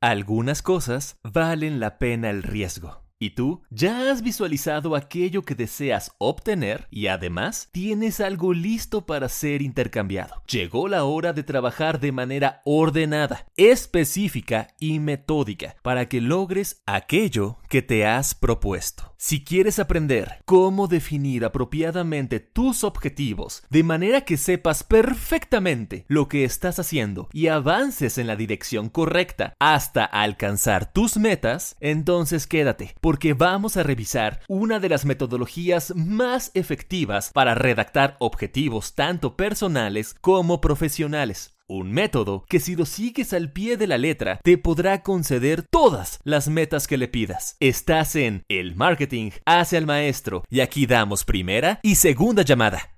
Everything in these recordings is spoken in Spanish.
Algunas cosas valen la pena el riesgo. ¿Y tú? ¿Ya has visualizado aquello que deseas obtener y además tienes algo listo para ser intercambiado? Llegó la hora de trabajar de manera ordenada, específica y metódica para que logres aquello que te has propuesto. Si quieres aprender cómo definir apropiadamente tus objetivos de manera que sepas perfectamente lo que estás haciendo y avances en la dirección correcta hasta alcanzar tus metas, entonces quédate porque vamos a revisar una de las metodologías más efectivas para redactar objetivos tanto personales como profesionales. Un método que si lo sigues al pie de la letra te podrá conceder todas las metas que le pidas. Estás en El Marketing hacia el Maestro y aquí damos primera y segunda llamada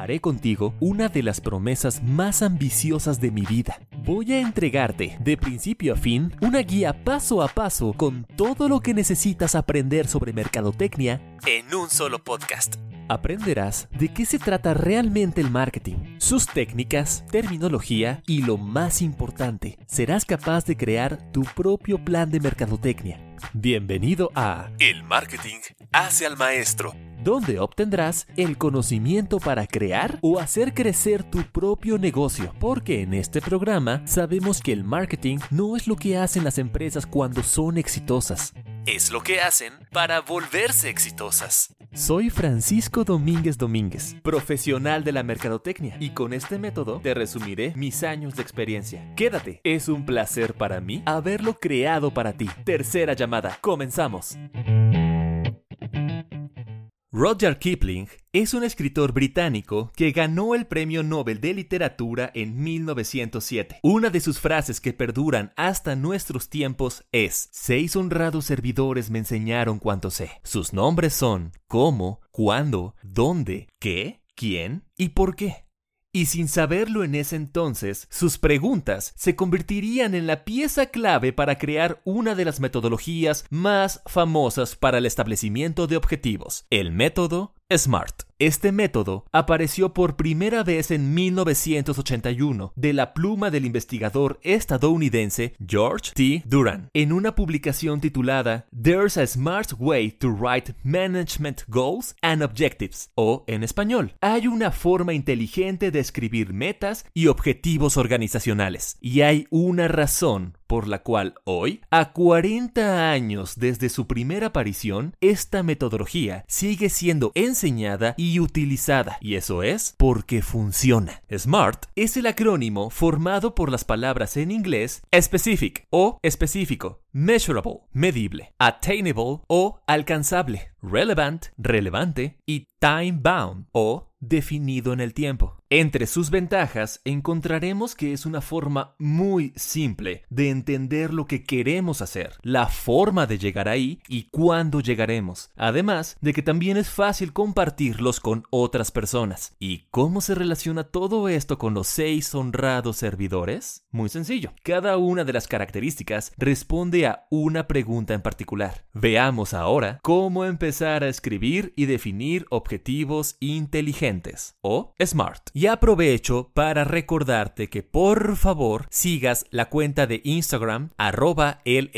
haré contigo una de las promesas más ambiciosas de mi vida. Voy a entregarte, de principio a fin, una guía paso a paso con todo lo que necesitas aprender sobre mercadotecnia en un solo podcast. Aprenderás de qué se trata realmente el marketing, sus técnicas, terminología y lo más importante, serás capaz de crear tu propio plan de mercadotecnia. Bienvenido a El Marketing hace al Maestro donde obtendrás el conocimiento para crear o hacer crecer tu propio negocio. Porque en este programa sabemos que el marketing no es lo que hacen las empresas cuando son exitosas. Es lo que hacen para volverse exitosas. Soy Francisco Domínguez Domínguez, profesional de la mercadotecnia, y con este método te resumiré mis años de experiencia. Quédate, es un placer para mí haberlo creado para ti. Tercera llamada, comenzamos. Roger Kipling es un escritor británico que ganó el Premio Nobel de Literatura en 1907. Una de sus frases que perduran hasta nuestros tiempos es, Seis honrados servidores me enseñaron cuanto sé. Sus nombres son cómo, cuándo, dónde, qué, quién y por qué. Y sin saberlo en ese entonces, sus preguntas se convertirían en la pieza clave para crear una de las metodologías más famosas para el establecimiento de objetivos, el método SMART. Este método apareció por primera vez en 1981 de la pluma del investigador estadounidense George T. Duran en una publicación titulada There's a Smart Way to Write Management Goals and Objectives o en español, hay una forma inteligente de escribir metas y objetivos organizacionales y hay una razón por la cual hoy, a 40 años desde su primera aparición, esta metodología sigue siendo enseñada y utilizada, y eso es porque funciona. SMART es el acrónimo formado por las palabras en inglés specific o específico, measurable, medible, attainable o alcanzable, relevant, relevante y time bound o definido en el tiempo. Entre sus ventajas encontraremos que es una forma muy simple de entender lo que queremos hacer, la forma de llegar ahí y cuándo llegaremos, además de que también es fácil compartirlos con otras personas. ¿Y cómo se relaciona todo esto con los seis honrados servidores? Muy sencillo, cada una de las características responde a una pregunta en particular. Veamos ahora cómo empezar a escribir y definir objetivos inteligentes o SMART. Y aprovecho para recordarte que por favor sigas la cuenta de Instagram arroba el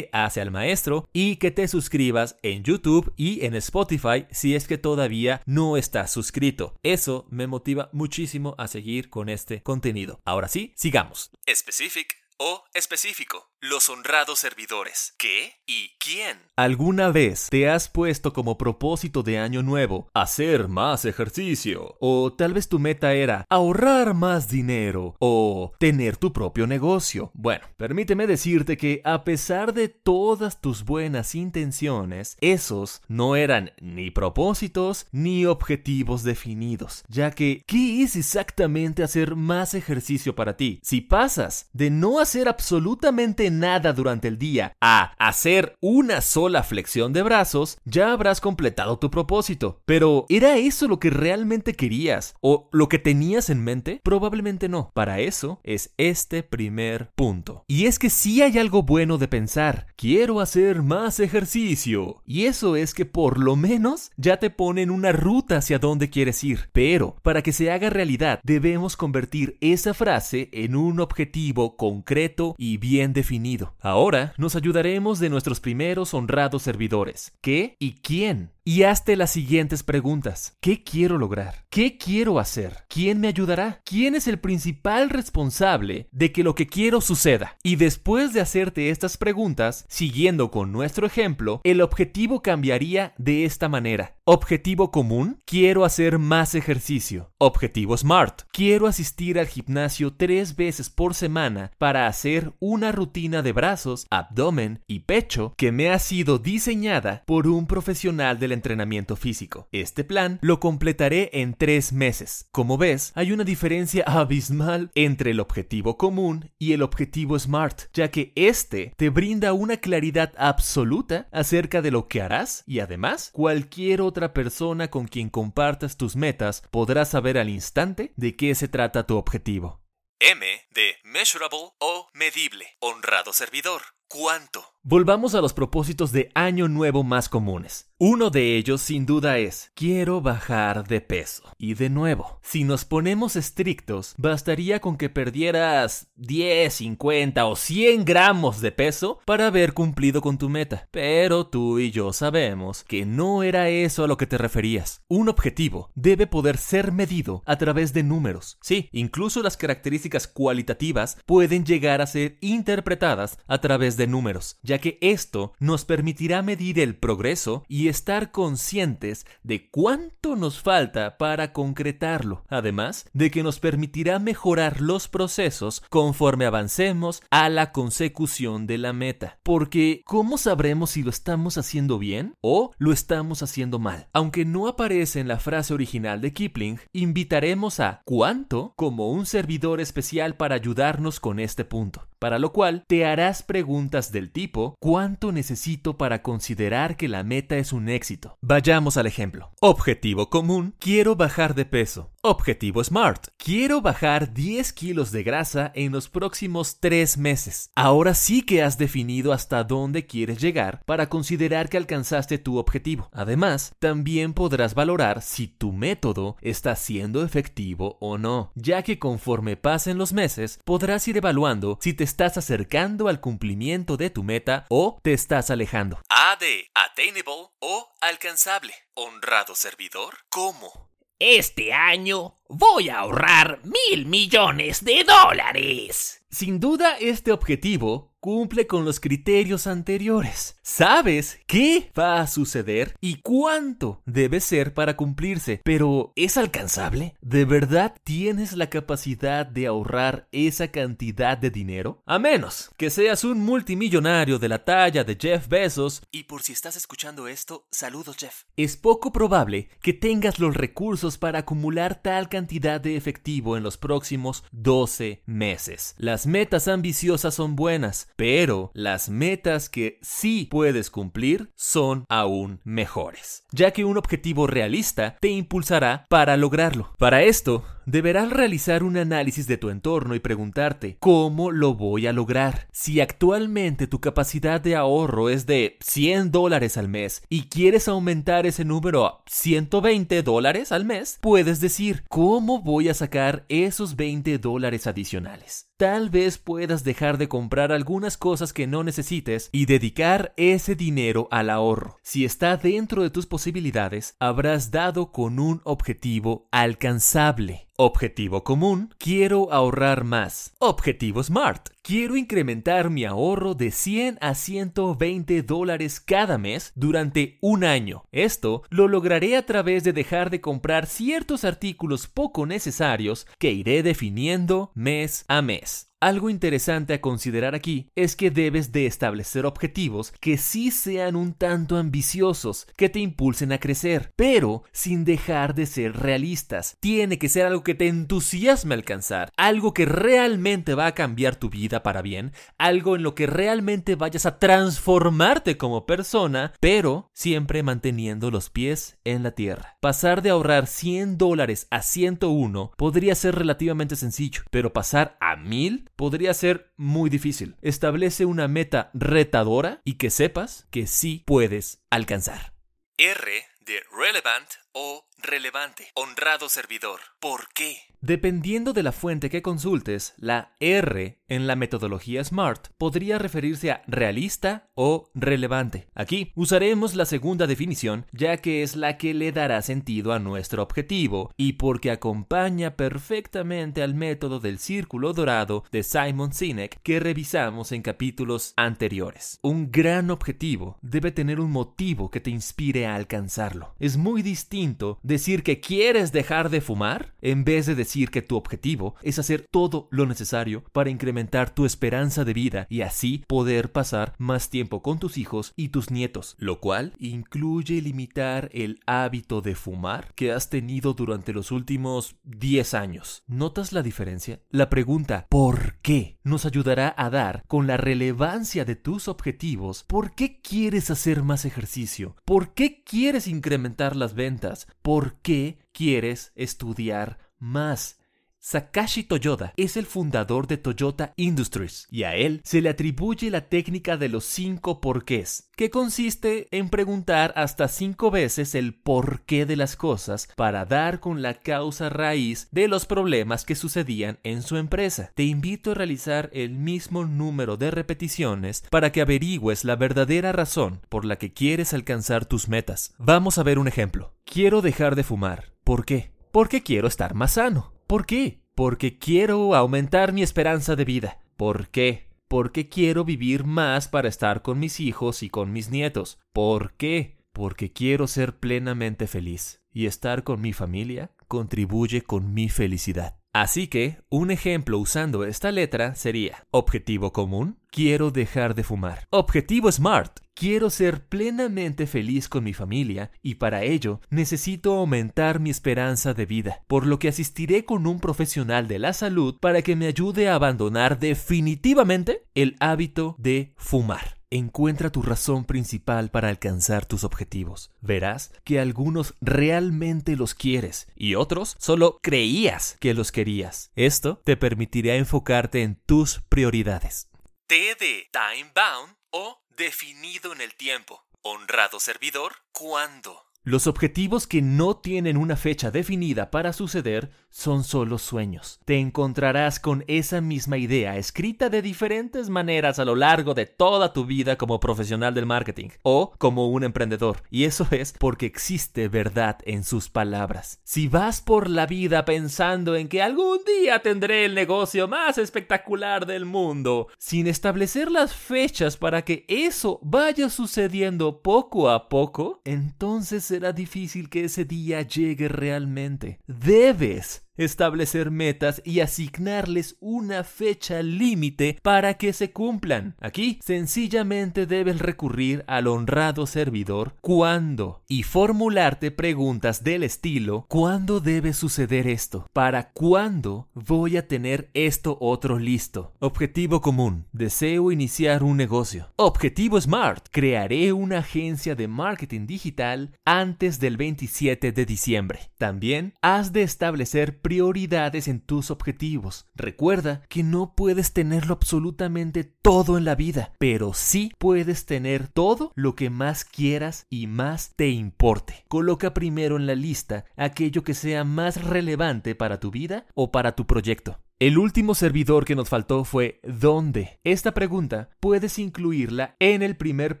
hacia el maestro y que te suscribas en YouTube y en Spotify si es que todavía no estás suscrito. Eso me motiva muchísimo a seguir con este contenido. Ahora sí, sigamos. Specific o específico. Los honrados servidores. ¿Qué y quién? ¿Alguna vez te has puesto como propósito de año nuevo hacer más ejercicio? O tal vez tu meta era ahorrar más dinero o tener tu propio negocio. Bueno, permíteme decirte que a pesar de todas tus buenas intenciones, esos no eran ni propósitos ni objetivos definidos, ya que ¿qué es exactamente hacer más ejercicio para ti? Si pasas de no hacer absolutamente nada durante el día a hacer una sola flexión de brazos, ya habrás completado tu propósito. Pero, ¿era eso lo que realmente querías? ¿O lo que tenías en mente? Probablemente no. Para eso es este primer punto. Y es que si hay algo bueno de pensar, quiero hacer más ejercicio. Y eso es que por lo menos ya te ponen una ruta hacia dónde quieres ir. Pero, para que se haga realidad, debemos convertir esa frase en un objetivo concreto y bien definido. Ahora nos ayudaremos de nuestros primeros honrados servidores. ¿Qué y quién? Y hazte las siguientes preguntas. ¿Qué quiero lograr? ¿Qué quiero hacer? ¿Quién me ayudará? ¿Quién es el principal responsable de que lo que quiero suceda? Y después de hacerte estas preguntas, siguiendo con nuestro ejemplo, el objetivo cambiaría de esta manera. Objetivo común, quiero hacer más ejercicio. Objetivo SMART, quiero asistir al gimnasio tres veces por semana para hacer una rutina de brazos, abdomen y pecho que me ha sido diseñada por un profesional del entrenamiento físico. Este plan lo completaré en tres meses. Como ves, hay una diferencia abismal entre el objetivo común y el objetivo SMART, ya que este te brinda una claridad absoluta acerca de lo que harás y además cualquier otra persona con quien compartas tus metas podrá saber al instante de qué se trata tu objetivo. M de measurable o medible, honrado servidor. ¿Cuánto? Volvamos a los propósitos de año nuevo más comunes. Uno de ellos sin duda es, quiero bajar de peso. Y de nuevo, si nos ponemos estrictos, bastaría con que perdieras 10, 50 o 100 gramos de peso para haber cumplido con tu meta. Pero tú y yo sabemos que no era eso a lo que te referías. Un objetivo debe poder ser medido a través de números. Sí, incluso las características cualitativas pueden llegar a ser interpretadas a través de números ya que esto nos permitirá medir el progreso y estar conscientes de cuánto nos falta para concretarlo, además de que nos permitirá mejorar los procesos conforme avancemos a la consecución de la meta. Porque, ¿cómo sabremos si lo estamos haciendo bien o lo estamos haciendo mal? Aunque no aparece en la frase original de Kipling, invitaremos a cuánto como un servidor especial para ayudarnos con este punto para lo cual te harás preguntas del tipo ¿cuánto necesito para considerar que la meta es un éxito? Vayamos al ejemplo. Objetivo común, quiero bajar de peso. Objetivo SMART. Quiero bajar 10 kilos de grasa en los próximos 3 meses. Ahora sí que has definido hasta dónde quieres llegar para considerar que alcanzaste tu objetivo. Además, también podrás valorar si tu método está siendo efectivo o no, ya que conforme pasen los meses podrás ir evaluando si te estás acercando al cumplimiento de tu meta o te estás alejando. A de attainable o alcanzable. Honrado servidor. ¿Cómo? Este año voy a ahorrar mil millones de dólares. Sin duda, este objetivo cumple con los criterios anteriores. Sabes qué va a suceder y cuánto debe ser para cumplirse, pero ¿es alcanzable? ¿De verdad tienes la capacidad de ahorrar esa cantidad de dinero? A menos que seas un multimillonario de la talla de Jeff Bezos. Y por si estás escuchando esto, saludos Jeff. Es poco probable que tengas los recursos para acumular tal cantidad de efectivo en los próximos 12 meses. Las metas ambiciosas son buenas, pero las metas que sí puedes cumplir son aún mejores, ya que un objetivo realista te impulsará para lograrlo. Para esto, deberás realizar un análisis de tu entorno y preguntarte, ¿cómo lo voy a lograr? Si actualmente tu capacidad de ahorro es de 100 dólares al mes y quieres aumentar ese número a 120 dólares al mes, puedes decir, ¿cómo voy a sacar esos 20 dólares adicionales? Tal vez puedas dejar de comprar algunas cosas que no necesites y dedicar ese dinero al ahorro. Si está dentro de tus posibilidades, habrás dado con un objetivo alcanzable. Objetivo común, quiero ahorrar más. Objetivo SMART, quiero incrementar mi ahorro de 100 a 120 dólares cada mes durante un año. Esto lo lograré a través de dejar de comprar ciertos artículos poco necesarios que iré definiendo mes a mes. this. Algo interesante a considerar aquí es que debes de establecer objetivos que sí sean un tanto ambiciosos, que te impulsen a crecer, pero sin dejar de ser realistas. Tiene que ser algo que te entusiasme alcanzar, algo que realmente va a cambiar tu vida para bien, algo en lo que realmente vayas a transformarte como persona, pero siempre manteniendo los pies en la tierra. Pasar de ahorrar 100 dólares a 101 podría ser relativamente sencillo, pero pasar a 1000 podría ser muy difícil. Establece una meta retadora y que sepas que sí puedes alcanzar. R de relevant o relevante. Honrado servidor. ¿Por qué? Dependiendo de la fuente que consultes, la R en la metodología SMART podría referirse a realista o relevante. Aquí usaremos la segunda definición ya que es la que le dará sentido a nuestro objetivo y porque acompaña perfectamente al método del círculo dorado de Simon Sinek que revisamos en capítulos anteriores. Un gran objetivo debe tener un motivo que te inspire a alcanzarlo. Es muy distinto decir que quieres dejar de fumar en vez de decir que tu objetivo es hacer todo lo necesario para incrementar tu esperanza de vida y así poder pasar más tiempo con tus hijos y tus nietos, lo cual incluye limitar el hábito de fumar que has tenido durante los últimos 10 años. ¿Notas la diferencia? La pregunta ¿por qué? nos ayudará a dar con la relevancia de tus objetivos. ¿Por qué quieres hacer más ejercicio? ¿Por qué quieres incrementar las ventas? ¿Por qué quieres estudiar más? Sakashi Toyoda es el fundador de Toyota Industries y a él se le atribuye la técnica de los cinco porqués, que consiste en preguntar hasta cinco veces el porqué de las cosas para dar con la causa raíz de los problemas que sucedían en su empresa. Te invito a realizar el mismo número de repeticiones para que averigües la verdadera razón por la que quieres alcanzar tus metas. Vamos a ver un ejemplo. Quiero dejar de fumar. ¿Por qué? Porque quiero estar más sano. ¿Por qué? Porque quiero aumentar mi esperanza de vida. ¿Por qué? Porque quiero vivir más para estar con mis hijos y con mis nietos. ¿Por qué? Porque quiero ser plenamente feliz. Y estar con mi familia contribuye con mi felicidad. Así que, un ejemplo usando esta letra sería Objetivo común, quiero dejar de fumar. Objetivo SMART, quiero ser plenamente feliz con mi familia y para ello necesito aumentar mi esperanza de vida, por lo que asistiré con un profesional de la salud para que me ayude a abandonar definitivamente el hábito de fumar. Encuentra tu razón principal para alcanzar tus objetivos. Verás que algunos realmente los quieres y otros solo creías que los querías. Esto te permitirá enfocarte en tus prioridades. T de time bound o definido en el tiempo. Honrado servidor, ¿cuándo? Los objetivos que no tienen una fecha definida para suceder son solo sueños. Te encontrarás con esa misma idea escrita de diferentes maneras a lo largo de toda tu vida como profesional del marketing o como un emprendedor. Y eso es porque existe verdad en sus palabras. Si vas por la vida pensando en que algún día tendré el negocio más espectacular del mundo, sin establecer las fechas para que eso vaya sucediendo poco a poco, entonces será difícil que ese día llegue realmente. Debes establecer metas y asignarles una fecha límite para que se cumplan. Aquí sencillamente debes recurrir al honrado servidor cuándo y formularte preguntas del estilo ¿cuándo debe suceder esto? ¿Para cuándo voy a tener esto otro listo? Objetivo común. Deseo iniciar un negocio. Objetivo SMART. Crearé una agencia de marketing digital antes del 27 de diciembre. También has de establecer prioridades en tus objetivos. Recuerda que no puedes tenerlo absolutamente todo en la vida, pero sí puedes tener todo lo que más quieras y más te importe. Coloca primero en la lista aquello que sea más relevante para tu vida o para tu proyecto. El último servidor que nos faltó fue ¿dónde? Esta pregunta puedes incluirla en el primer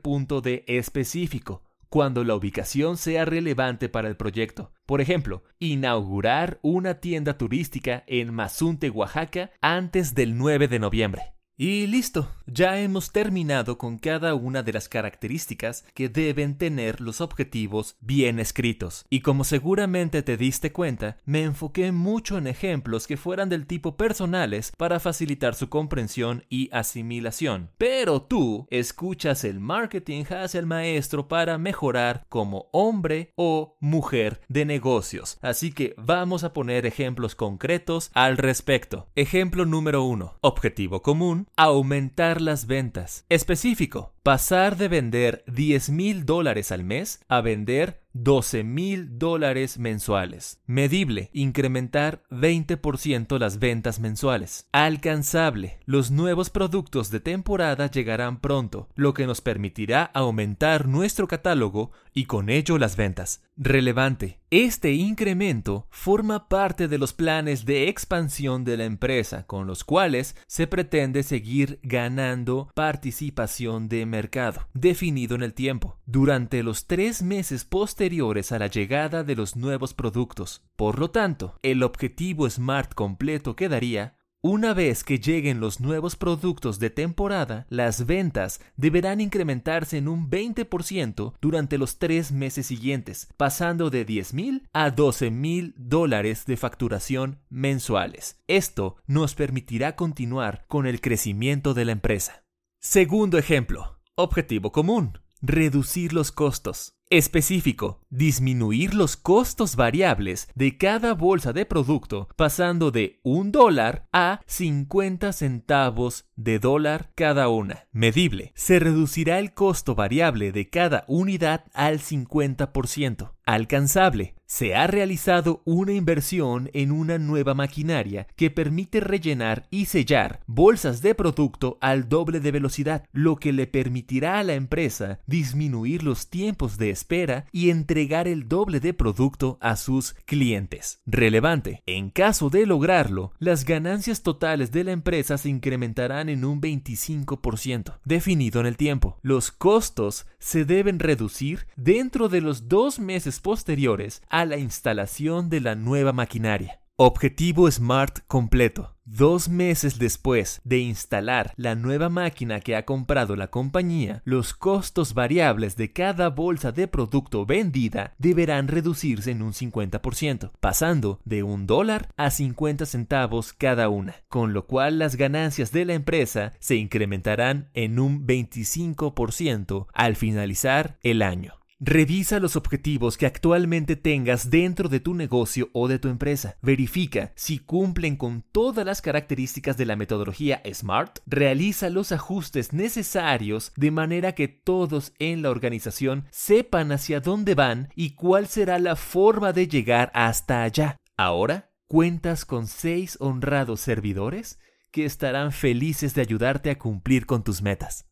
punto de específico cuando la ubicación sea relevante para el proyecto. Por ejemplo, inaugurar una tienda turística en Mazunte, Oaxaca, antes del 9 de noviembre. Y listo, ya hemos terminado con cada una de las características que deben tener los objetivos bien escritos. Y como seguramente te diste cuenta, me enfoqué mucho en ejemplos que fueran del tipo personales para facilitar su comprensión y asimilación. Pero tú escuchas el marketing hacia el maestro para mejorar como hombre o mujer de negocios. Así que vamos a poner ejemplos concretos al respecto. Ejemplo número uno. Objetivo común aumentar las ventas. Específico, pasar de vender 10 mil dólares al mes a vender 12 mil dólares mensuales. Medible, incrementar 20% las ventas mensuales. Alcanzable, los nuevos productos de temporada llegarán pronto, lo que nos permitirá aumentar nuestro catálogo y con ello las ventas. Relevante, este incremento forma parte de los planes de expansión de la empresa, con los cuales se pretende seguir ganando participación de mercado, definido en el tiempo, durante los tres meses posteriores a la llegada de los nuevos productos. Por lo tanto, el objetivo SMART completo quedaría una vez que lleguen los nuevos productos de temporada, las ventas deberán incrementarse en un 20% durante los tres meses siguientes, pasando de 10 mil a 12 mil dólares de facturación mensuales. Esto nos permitirá continuar con el crecimiento de la empresa. Segundo ejemplo. Objetivo común. Reducir los costos. Específico, disminuir los costos variables de cada bolsa de producto pasando de un dólar a 50 centavos de dólar cada una. Medible, se reducirá el costo variable de cada unidad al 50%. Alcanzable, se ha realizado una inversión en una nueva maquinaria que permite rellenar y sellar bolsas de producto al doble de velocidad, lo que le permitirá a la empresa disminuir los tiempos de espera y entregar el doble de producto a sus clientes. Relevante, en caso de lograrlo, las ganancias totales de la empresa se incrementarán en un 25%, definido en el tiempo. Los costos se deben reducir dentro de los dos meses posteriores a la instalación de la nueva maquinaria. Objetivo SMART completo. Dos meses después de instalar la nueva máquina que ha comprado la compañía, los costos variables de cada bolsa de producto vendida deberán reducirse en un 50%, pasando de un dólar a 50 centavos cada una, con lo cual las ganancias de la empresa se incrementarán en un 25% al finalizar el año. Revisa los objetivos que actualmente tengas dentro de tu negocio o de tu empresa. Verifica si cumplen con todas las características de la metodología SMART. Realiza los ajustes necesarios de manera que todos en la organización sepan hacia dónde van y cuál será la forma de llegar hasta allá. Ahora, cuentas con seis honrados servidores que estarán felices de ayudarte a cumplir con tus metas.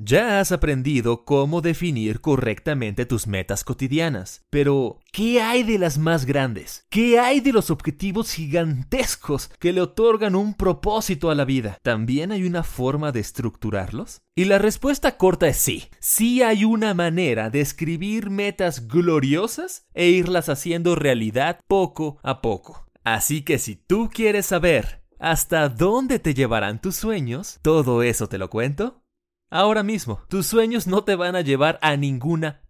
Ya has aprendido cómo definir correctamente tus metas cotidianas, pero ¿qué hay de las más grandes? ¿Qué hay de los objetivos gigantescos que le otorgan un propósito a la vida? ¿También hay una forma de estructurarlos? Y la respuesta corta es sí. Sí hay una manera de escribir metas gloriosas e irlas haciendo realidad poco a poco. Así que si tú quieres saber hasta dónde te llevarán tus sueños, todo eso te lo cuento Ahora mismo, tus sueños no te van a llevar a ninguna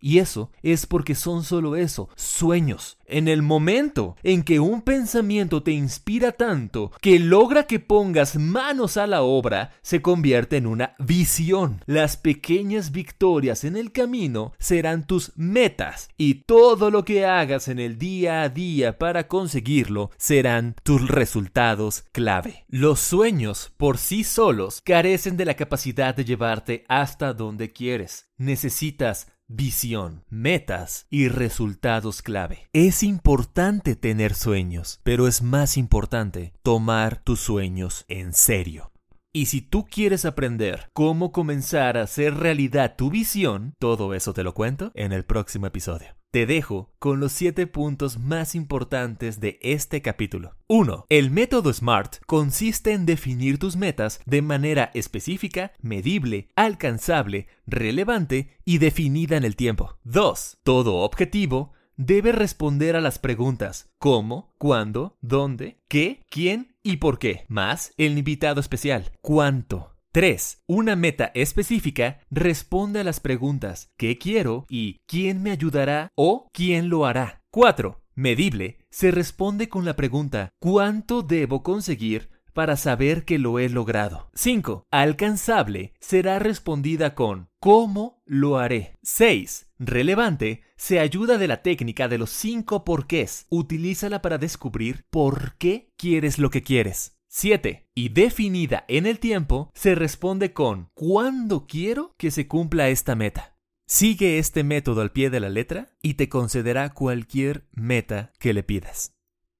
Y eso es porque son solo eso, sueños. En el momento en que un pensamiento te inspira tanto que logra que pongas manos a la obra, se convierte en una visión. Las pequeñas victorias en el camino serán tus metas y todo lo que hagas en el día a día para conseguirlo serán tus resultados clave. Los sueños por sí solos carecen de la capacidad de llevarte hasta donde quieres. Necesitas visión, metas y resultados clave. Es importante tener sueños, pero es más importante tomar tus sueños en serio. Y si tú quieres aprender cómo comenzar a hacer realidad tu visión, todo eso te lo cuento en el próximo episodio. Te dejo con los 7 puntos más importantes de este capítulo. 1. El método SMART consiste en definir tus metas de manera específica, medible, alcanzable, relevante y definida en el tiempo. 2. Todo objetivo debe responder a las preguntas ¿cómo? ¿cuándo? ¿dónde? ¿qué? ¿quién? y por qué, más el invitado especial, cuánto. 3. Una meta específica responde a las preguntas ¿qué quiero? y ¿quién me ayudará? o ¿quién lo hará? 4. Medible se responde con la pregunta ¿cuánto debo conseguir para saber que lo he logrado? 5. Alcanzable será respondida con ¿cómo lo haré? 6. Relevante se ayuda de la técnica de los 5 porqués. Utilízala para descubrir por qué quieres lo que quieres. 7. Y definida en el tiempo, se responde con ¿cuándo quiero que se cumpla esta meta? Sigue este método al pie de la letra y te concederá cualquier meta que le pidas.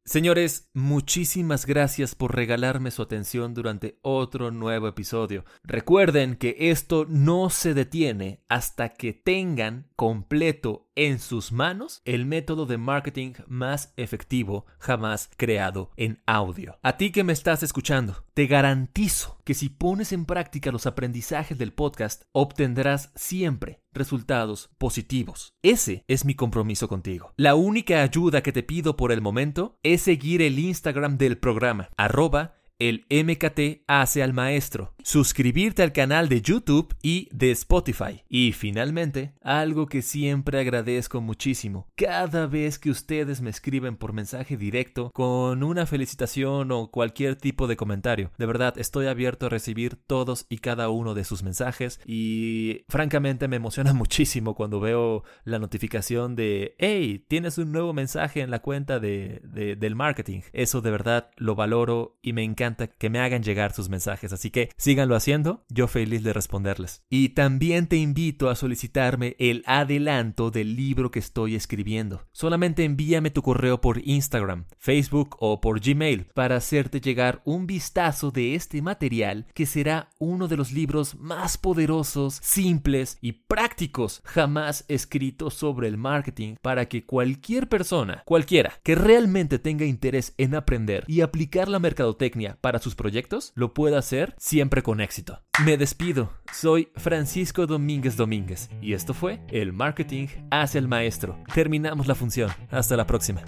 Señores, muchísimas gracias por regalarme su atención durante otro nuevo episodio. Recuerden que esto no se detiene hasta que tengan completo en sus manos el método de marketing más efectivo jamás creado en audio. A ti que me estás escuchando, te garantizo que si pones en práctica los aprendizajes del podcast, obtendrás siempre resultados positivos. Ese es mi compromiso contigo. La única ayuda que te pido por el momento es seguir el Instagram del programa, arroba el MKT hace al maestro, suscribirte al canal de YouTube y de Spotify. Y finalmente, algo que siempre agradezco muchísimo, cada vez que ustedes me escriben por mensaje directo con una felicitación o cualquier tipo de comentario. De verdad, estoy abierto a recibir todos y cada uno de sus mensajes y francamente me emociona muchísimo cuando veo la notificación de, hey, tienes un nuevo mensaje en la cuenta de, del marketing. Eso de verdad lo valoro y me encanta que me hagan llegar sus mensajes, así que síganlo haciendo, yo feliz de responderles. Y también te invito a solicitarme el adelanto del libro que estoy escribiendo. Solamente envíame tu correo por Instagram, Facebook o por Gmail para hacerte llegar un vistazo de este material que será uno de los libros más poderosos, simples y prácticos jamás escritos sobre el marketing para que cualquier persona, cualquiera, que realmente tenga interés en aprender y aplicar la mercadotecnia para sus proyectos, lo pueda hacer siempre con éxito. Me despido, soy Francisco Domínguez Domínguez y esto fue El Marketing hace el Maestro. Terminamos la función. Hasta la próxima.